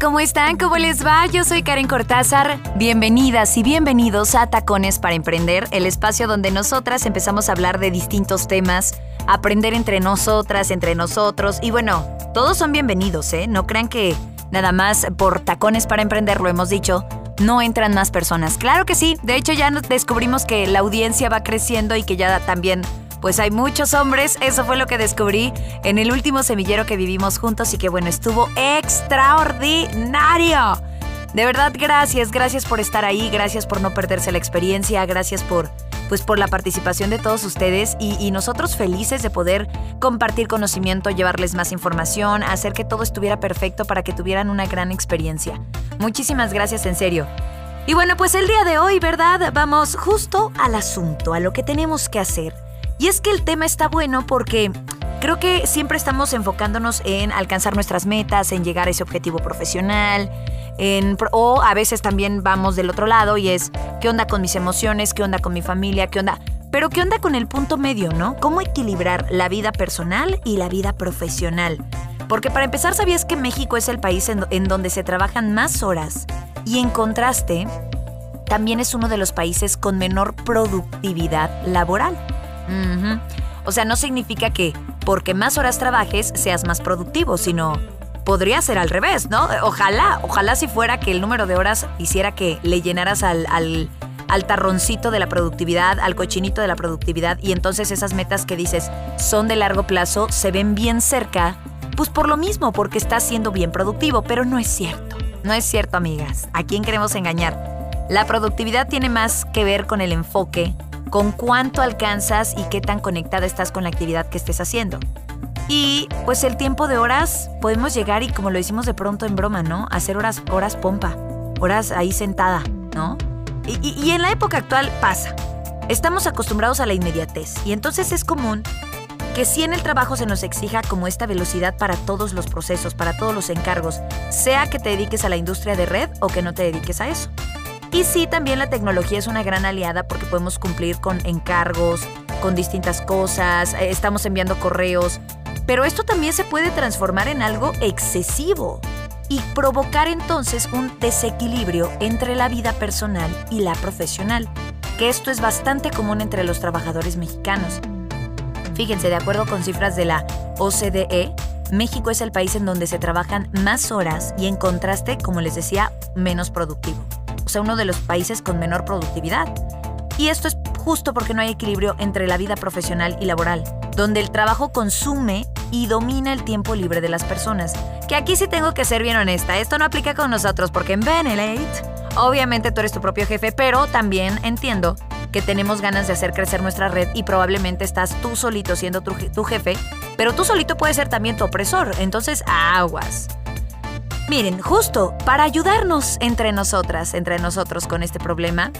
¿Cómo están? ¿Cómo les va? Yo soy Karen Cortázar. Bienvenidas y bienvenidos a Tacones para Emprender, el espacio donde nosotras empezamos a hablar de distintos temas, aprender entre nosotras, entre nosotros. Y bueno, todos son bienvenidos, ¿eh? No crean que nada más por Tacones para Emprender, lo hemos dicho, no entran más personas. Claro que sí, de hecho ya descubrimos que la audiencia va creciendo y que ya también pues hay muchos hombres, eso fue lo que descubrí en el último semillero que vivimos juntos y que bueno, estuvo extraordinario. De verdad, gracias, gracias por estar ahí, gracias por no perderse la experiencia, gracias por pues por la participación de todos ustedes y, y, nosotros felices de poder compartir conocimiento, llevarles más información, hacer que todo estuviera perfecto para que tuvieran una gran experiencia. Muchísimas gracias en serio. Y bueno, pues el día de hoy, ¿verdad? Vamos justo al asunto, a lo que tenemos que hacer. Y es que el tema está bueno porque creo que siempre estamos enfocándonos en alcanzar nuestras metas, en llegar a ese objetivo profesional, en, o a veces también vamos del otro lado y es, ¿qué onda con mis emociones? ¿Qué onda con mi familia? ¿Qué onda? Pero ¿qué onda con el punto medio, no? ¿Cómo equilibrar la vida personal y la vida profesional? Porque para empezar, ¿sabías que México es el país en, en donde se trabajan más horas? Y en contraste, también es uno de los países con menor productividad laboral. O sea, no significa que porque más horas trabajes seas más productivo, sino podría ser al revés, ¿no? Ojalá, ojalá si fuera que el número de horas hiciera que le llenaras al, al, tarroncito de la productividad, al cochinito de la productividad, y entonces esas metas que dices son de largo plazo se ven bien cerca, pues por lo mismo, porque estás siendo bien productivo, pero no es cierto. No es cierto, amigas. ¿A quién queremos engañar? La productividad tiene más que ver con el enfoque, con cuánto alcanzas y qué tan conectada estás con la actividad que estés haciendo. Y pues el tiempo de horas podemos llegar y como lo hicimos de pronto en broma, ¿no? Hacer horas, horas pompa, horas ahí sentada, ¿no? Y, y, y en la época actual pasa. Estamos acostumbrados a la inmediatez y entonces es común que si en el trabajo se nos exija como esta velocidad para todos los procesos, para todos los encargos, sea que te dediques a la industria de red o que no te dediques a eso. Y sí, también la tecnología es una gran aliada porque podemos cumplir con encargos, con distintas cosas, eh, estamos enviando correos, pero esto también se puede transformar en algo excesivo y provocar entonces un desequilibrio entre la vida personal y la profesional, que esto es bastante común entre los trabajadores mexicanos. Fíjense, de acuerdo con cifras de la OCDE, México es el país en donde se trabajan más horas y en contraste, como les decía, menos productivo o sea, uno de los países con menor productividad. Y esto es justo porque no hay equilibrio entre la vida profesional y laboral, donde el trabajo consume y domina el tiempo libre de las personas. Que aquí sí tengo que ser bien honesta, esto no aplica con nosotros porque en Benelate, obviamente tú eres tu propio jefe, pero también entiendo que tenemos ganas de hacer crecer nuestra red y probablemente estás tú solito siendo tu, tu jefe, pero tú solito puedes ser también tu opresor, entonces aguas. Miren, justo para ayudarnos entre nosotras, entre nosotros con este problema,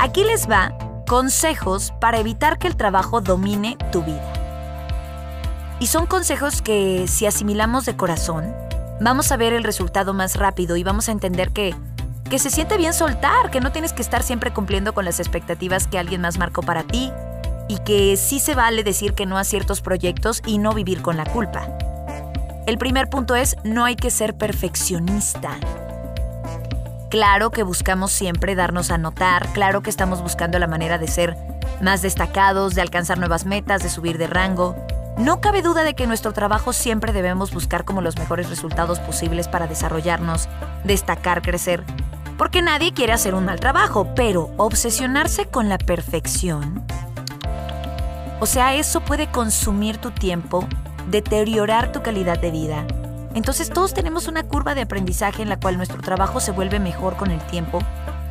aquí les va consejos para evitar que el trabajo domine tu vida. Y son consejos que si asimilamos de corazón, vamos a ver el resultado más rápido y vamos a entender que, que se siente bien soltar, que no tienes que estar siempre cumpliendo con las expectativas que alguien más marcó para ti y que sí se vale decir que no a ciertos proyectos y no vivir con la culpa. El primer punto es, no hay que ser perfeccionista. Claro que buscamos siempre darnos a notar, claro que estamos buscando la manera de ser más destacados, de alcanzar nuevas metas, de subir de rango. No cabe duda de que en nuestro trabajo siempre debemos buscar como los mejores resultados posibles para desarrollarnos, destacar, crecer. Porque nadie quiere hacer un mal trabajo, pero obsesionarse con la perfección. O sea, eso puede consumir tu tiempo deteriorar tu calidad de vida. Entonces todos tenemos una curva de aprendizaje en la cual nuestro trabajo se vuelve mejor con el tiempo,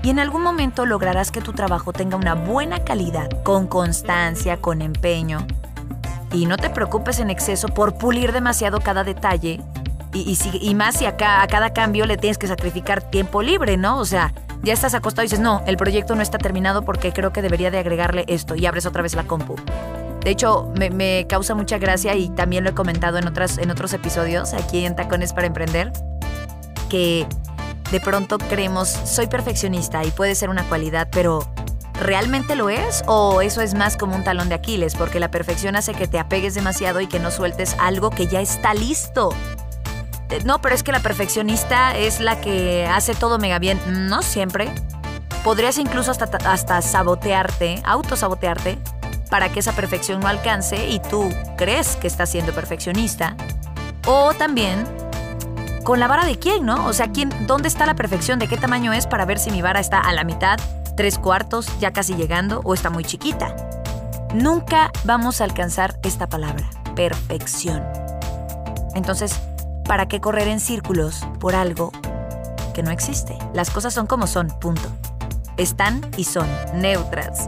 y en algún momento lograrás que tu trabajo tenga una buena calidad, con constancia, con empeño. Y no te preocupes en exceso por pulir demasiado cada detalle. Y, más si a, a cada cambio le tienes que sacrificar tiempo libre, ¿no? O sea, ya estás acostado y dices, no, el proyecto no está terminado porque creo que debería de agregarle esto y abres otra vez la compu. De hecho, me, causa mucha gracia y también lo he comentado en, otras, en otros episodios aquí en Tacones para Emprender, que de pronto creemos, soy perfeccionista y puede ser una cualidad, pero ¿realmente lo es? ¿O eso es más como un talón de Aquiles? Porque la perfección hace que te apegues demasiado y que no sueltes algo que ya está listo. Eh, no, pero es que la perfeccionista es la que hace todo mega bien. No siempre. Podrías incluso hasta, hasta sabotearte, autosabotearte, para que esa perfección no alcance y tú crees que estás siendo perfeccionista. O también con la vara de quién, ¿no? O sea, ¿quién, ¿dónde está la perfección? ¿De qué tamaño es para ver si mi vara está a la mitad, tres cuartos, ya casi llegando o está muy chiquita? Nunca vamos a alcanzar esta palabra, perfección. Entonces, ¿para qué correr en círculos por algo que no existe? Las cosas son como son, punto. Están y son neutras.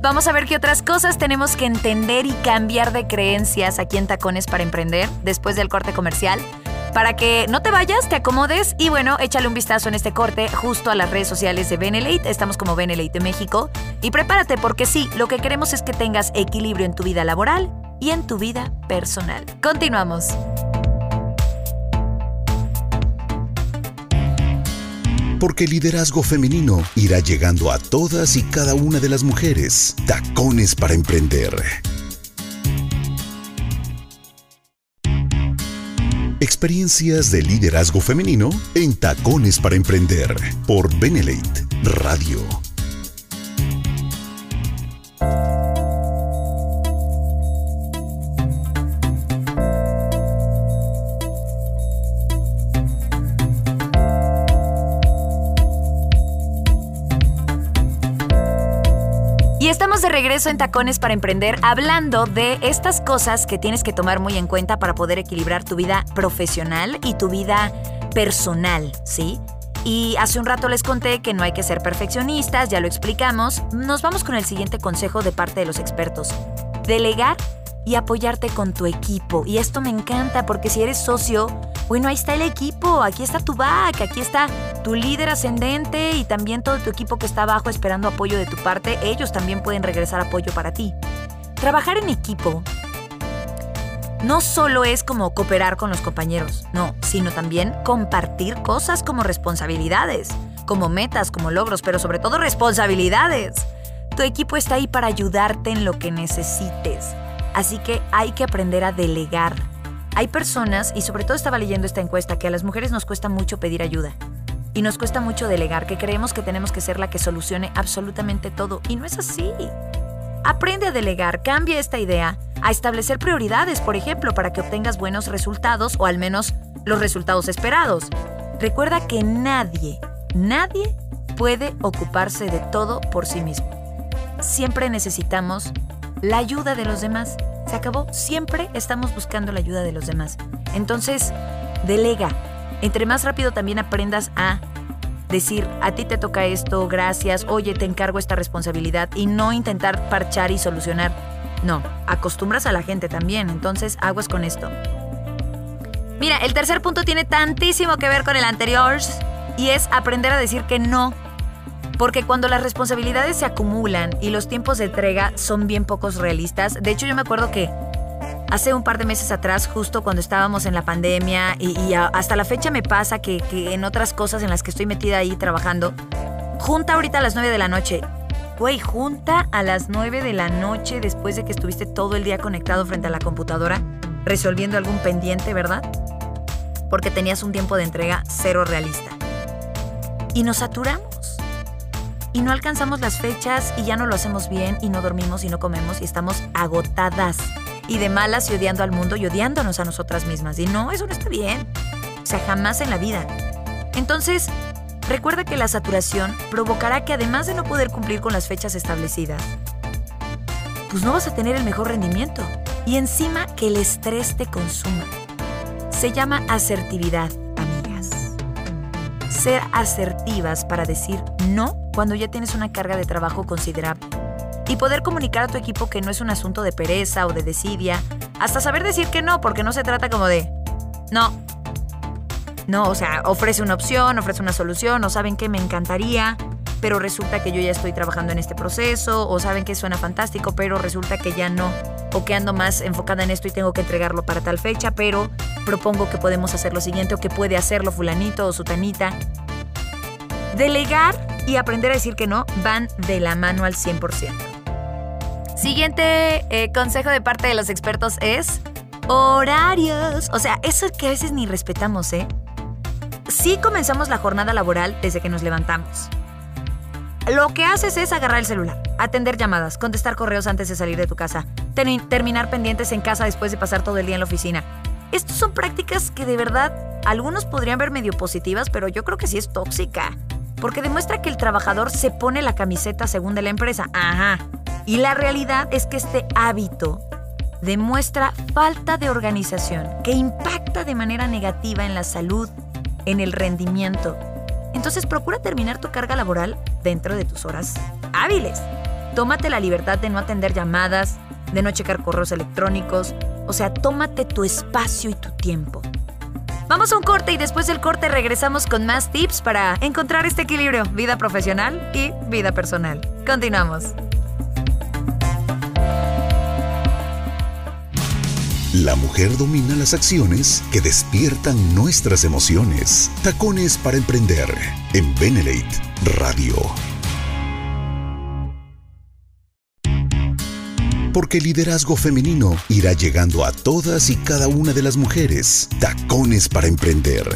Vamos a ver qué otras cosas tenemos que entender y cambiar de creencias aquí en Tacones para Emprender después del corte comercial para que no te vayas, te acomodes y bueno, échale un vistazo en este corte justo a las redes sociales de Benelate. Estamos como Benelate México. Y prepárate porque sí, lo que queremos es que tengas equilibrio en tu vida laboral y en tu vida personal. Continuamos. Porque el liderazgo femenino irá llegando a todas y cada una de las mujeres. Tacones para emprender. Experiencias de liderazgo femenino en Tacones para Emprender por Benelate Radio. De regreso en Tacones para Emprender hablando de estas cosas que tienes que tomar muy en cuenta para poder equilibrar tu vida profesional y tu vida personal, ¿sí? Y hace un rato les conté que no hay que ser perfeccionistas, ya lo explicamos. Nos vamos con el siguiente consejo de parte de los expertos. Delegar y apoyarte con tu equipo. Y esto me encanta porque si eres socio, bueno, ahí está el equipo, aquí está tu back, aquí está tu líder ascendente y también todo tu equipo que está abajo esperando apoyo de tu parte, ellos también pueden regresar apoyo para ti. Trabajar en equipo no solo es como cooperar con los compañeros, no, sino también compartir cosas como responsabilidades, como metas, como logros, pero sobre todo responsabilidades. Tu equipo está ahí para ayudarte en lo que necesites. Así que hay que aprender a delegar. Hay personas, y sobre todo estaba leyendo esta encuesta, que a las mujeres nos cuesta mucho pedir ayuda. Y nos cuesta mucho delegar, que creemos que tenemos que ser la que solucione absolutamente todo. Y no es así. Aprende a delegar, cambia esta idea, a establecer prioridades, por ejemplo, para que obtengas buenos resultados o al menos los resultados esperados. Recuerda que nadie, nadie puede ocuparse de todo por sí mismo. Siempre necesitamos la ayuda de los demás. Se acabó. Siempre estamos buscando la ayuda de los demás. Entonces, delega. Entre más rápido también aprendas a decir, a ti te toca esto, gracias, oye, te encargo esta responsabilidad y no intentar parchar y solucionar. No, acostumbras a la gente también, entonces aguas con esto. Mira, el tercer punto tiene tantísimo que ver con el anterior y es aprender a decir que no porque cuando las responsabilidades se acumulan y los tiempos de entrega son bien pocos realistas, de hecho yo me acuerdo que hace un par de meses atrás, justo cuando estábamos en la pandemia y, hasta la fecha me pasa que, que, en otras cosas en las que estoy metida ahí trabajando, junta ahorita a las 9 de la noche. Güey, junta a las 9 de la noche después de que estuviste todo el día conectado frente a la computadora, resolviendo algún pendiente, ¿verdad? Porque tenías un tiempo de entrega cero realista. Y nos saturamos y no alcanzamos las fechas y ya no lo hacemos bien y no dormimos y no comemos y estamos agotadas y de malas y odiando al mundo y odiándonos a nosotras mismas. Y no, eso no está bien. O sea, jamás en la vida. Entonces, recuerda que la saturación provocará que además de no poder cumplir con las fechas establecidas, pues no vas a tener el mejor rendimiento. Y encima que el estrés te consuma. Se llama asertividad ser asertivas para decir no cuando ya tienes una carga de trabajo considerable. Y poder comunicar a tu equipo que no es un asunto de pereza o de desidia, hasta saber decir que no, porque no se trata como de, no, no, o sea, ofrece una opción, ofrece una solución, o saben que me encantaría, pero resulta que yo ya estoy trabajando en este proceso, o saben que suena fantástico, pero resulta que ya no, o que ando más enfocada en esto y tengo que entregarlo para tal fecha, pero propongo que podemos hacer lo siguiente, o que puede hacerlo fulanito o sutanita. Delegar y aprender a decir que no van de la mano al 100%. Siguiente eh, consejo de parte de los expertos es horarios. O sea, eso que a veces ni respetamos, ¿eh? Sí comenzamos la jornada laboral desde que nos levantamos. Lo que haces es agarrar el celular, atender llamadas, contestar correos antes de salir de tu casa, terminar pendientes en casa después de pasar todo el día en la oficina. Estas son prácticas que de verdad algunos podrían ver medio positivas, pero yo creo que sí es tóxica. Porque demuestra que el trabajador se pone la camiseta según de la empresa. Ajá. Y la realidad es que este hábito demuestra falta de organización que impacta de manera negativa en la salud, en el rendimiento. Entonces procura terminar tu carga laboral dentro de tus horas hábiles. Tómate la libertad de no atender llamadas, de no checar correos electrónicos, o sea, tómate tu espacio y tu tiempo. Vamos a un corte y después del corte regresamos con más tips para encontrar este equilibrio, vida profesional y vida personal. Continuamos. La mujer domina las acciones que despiertan nuestras emociones. Tacones para emprender en Benelate Radio. Porque el liderazgo femenino irá llegando a todas y cada una de las mujeres. Tacones para emprender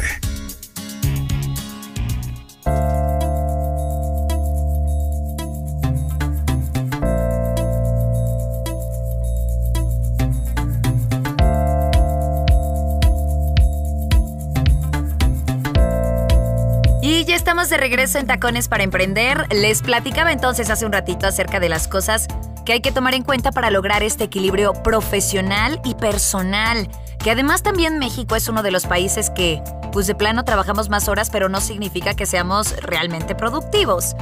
de regreso en Tacones para Emprender. Les platicaba entonces hace un ratito acerca de las cosas que hay que tomar en cuenta para lograr este equilibrio profesional y personal. Que además también México es uno de los países que, pues de plano, trabajamos más horas, pero no significa que seamos realmente productivos.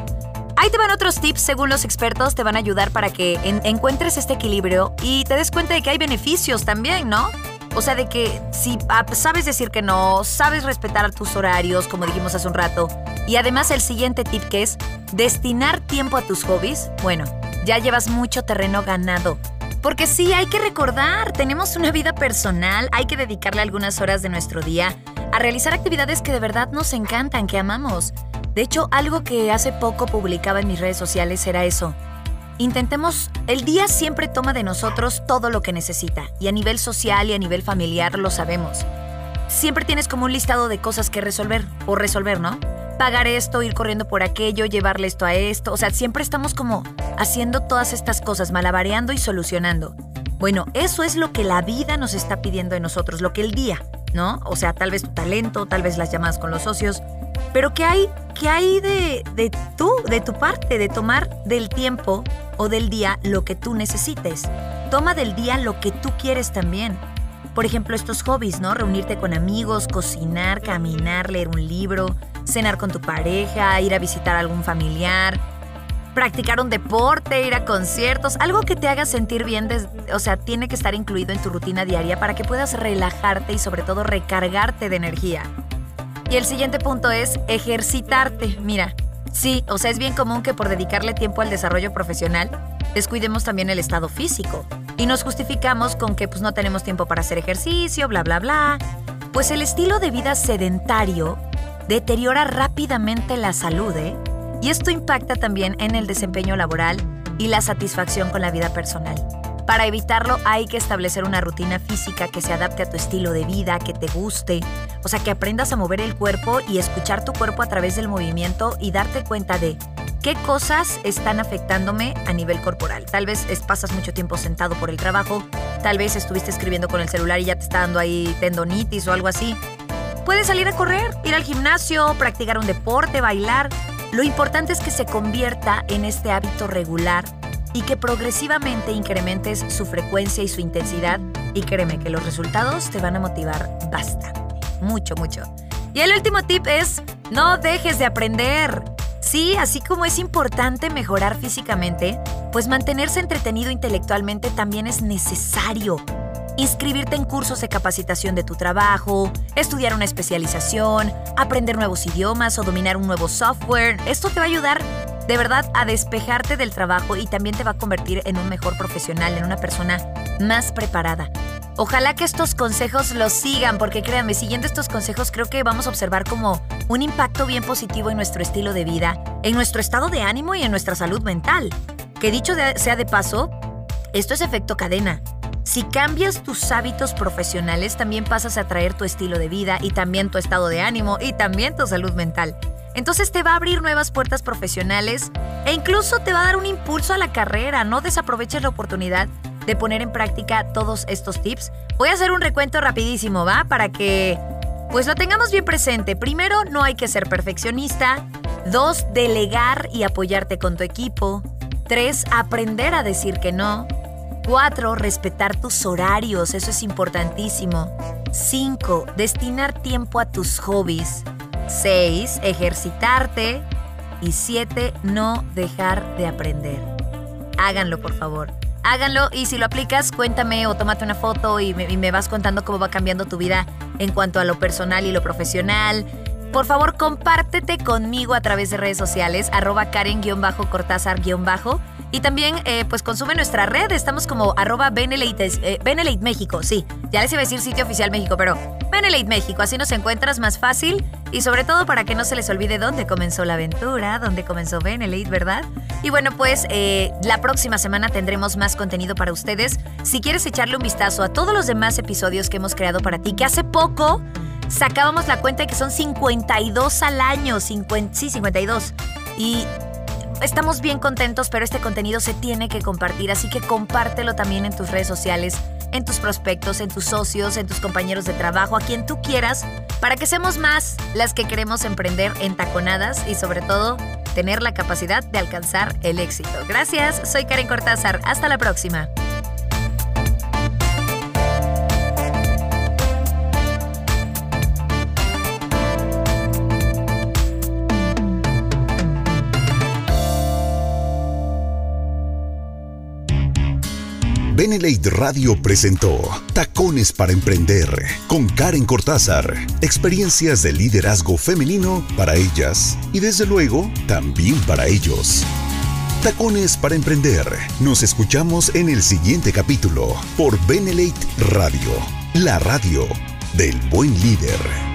Ahí te van otros tips, según los expertos, te van a ayudar para que encuentres este equilibrio y te des cuenta de que hay beneficios también, ¿no? O sea, de que si ah, sabes decir que no, sabes respetar tus horarios, como dijimos hace un rato, y además el siguiente tip que es destinar tiempo a tus hobbies, bueno, ya llevas mucho terreno ganado. Porque sí, hay que recordar, tenemos una vida personal, hay que dedicarle algunas horas de nuestro día a realizar actividades que de verdad nos encantan, que amamos. De hecho, algo que hace poco publicaba en mis redes sociales era eso Intentemos, el día siempre toma de nosotros todo lo que necesita, y a nivel social y a nivel familiar lo sabemos. Siempre tienes como un listado de cosas que resolver, o resolver, ¿no? Pagar esto, ir corriendo por aquello, llevarle esto a esto, o sea, siempre estamos como haciendo todas estas cosas, malabareando y solucionando. Bueno, eso es lo que la vida nos está pidiendo de nosotros, lo que el día, ¿no? O sea, tal vez tu talento, tal vez las llamadas con los socios, pero ¿qué hay, qué hay de, de tú, de tu parte, de tomar del tiempo o del día lo que tú necesites? Toma del día lo que tú quieres también. Por ejemplo, estos hobbies, ¿no? Reunirte con amigos, cocinar, caminar, leer un libro, cenar con tu pareja, ir a visitar a algún familiar, practicar un deporte, ir a conciertos, algo que te haga sentir bien, o sea, tiene que estar incluido en tu rutina diaria para que puedas relajarte y sobre todo recargarte de energía. Y el siguiente punto es ejercitarte. Mira, sí, o sea, es bien común que por dedicarle tiempo al desarrollo profesional, descuidemos también el estado físico. Y nos justificamos con que pues no tenemos tiempo para hacer ejercicio, bla, bla, bla. Pues el estilo de vida sedentario deteriora rápidamente la salud, ¿eh? Y esto impacta también en el desempeño laboral y la satisfacción con la vida personal. Para evitarlo hay que establecer una rutina física que se adapte a tu estilo de vida, que te guste, o sea, que aprendas a mover el cuerpo y escuchar tu cuerpo a través del movimiento y darte cuenta de qué cosas están afectándome a nivel corporal. Tal vez pasas mucho tiempo sentado por el trabajo, tal vez estuviste escribiendo con el celular y ya te está dando ahí tendonitis o algo así. Puedes salir a correr, ir al gimnasio, practicar un deporte, bailar. Lo importante es que se convierta en este hábito regular y que progresivamente incrementes su frecuencia y su intensidad y créeme que los resultados te van a motivar bastante, mucho, mucho. Y el último tip es, no dejes de aprender. Sí, así como es importante mejorar físicamente, pues mantenerse entretenido intelectualmente también es necesario. Inscribirte en cursos de capacitación de tu trabajo, estudiar una especialización, aprender nuevos idiomas o dominar un nuevo software. Esto te va a ayudar de verdad a despejarte del trabajo y también te va a convertir en un mejor profesional, en una persona más preparada. Ojalá que estos consejos los sigan, porque créanme, siguiendo estos consejos creo que vamos a observar como un impacto bien positivo en nuestro estilo de vida, en nuestro estado de ánimo y en nuestra salud mental. Que dicho sea de paso, esto es efecto cadena. Si cambias tus hábitos profesionales, también pasas a traer tu estilo de vida y también tu estado de ánimo y también tu salud mental. Entonces te va a abrir nuevas puertas profesionales e incluso te va a dar un impulso a la carrera. No desaproveches la oportunidad de poner en práctica todos estos tips. Voy a hacer un recuento rapidísimo, ¿va? Para que pues lo tengamos bien presente. Primero, no hay que ser perfeccionista. Dos, delegar y apoyarte con tu equipo. Tres, aprender a decir que no. Cuatro, respetar tus horarios, eso es importantísimo. Cinco, destinar tiempo a tus hobbies. 6. Ejercitarte. Y 7. No dejar de aprender. Háganlo, por favor. Háganlo y si lo aplicas, cuéntame o tómate una foto y me, y me vas contando cómo va cambiando tu vida en cuanto a lo personal y lo profesional. Por favor, compártete conmigo a través de redes sociales, arroba Karen-Cortázar- y también, eh, pues consume nuestra red. Estamos como arroba Benelate, eh, México, sí. Ya les iba a decir sitio oficial México, pero Benelate México. Así nos encuentras más fácil y sobre todo para que no se les olvide dónde comenzó la aventura, dónde comenzó Benelate, ¿verdad? Y bueno, pues eh, la próxima semana tendremos más contenido para ustedes. Si quieres echarle un vistazo a todos los demás episodios que hemos creado para ti, que hace poco sacábamos la cuenta de que son 52 al año. 50, sí, 52. Y estamos bien contentos, pero este contenido se tiene que compartir, así que compártelo también en tus redes sociales, en tus prospectos, en tus socios, en tus compañeros de trabajo, a quien tú quieras, para que seamos más las que queremos emprender en taconadas y sobre todo tener la capacidad de alcanzar el éxito. Gracias, soy Karen Cortázar, hasta la próxima. Benelate Radio presentó Tacones para Emprender con Karen Cortázar. Experiencias de liderazgo femenino para ellas y desde luego también para ellos. Tacones para Emprender. Nos escuchamos en el siguiente capítulo por Benelate Radio, la radio del buen líder.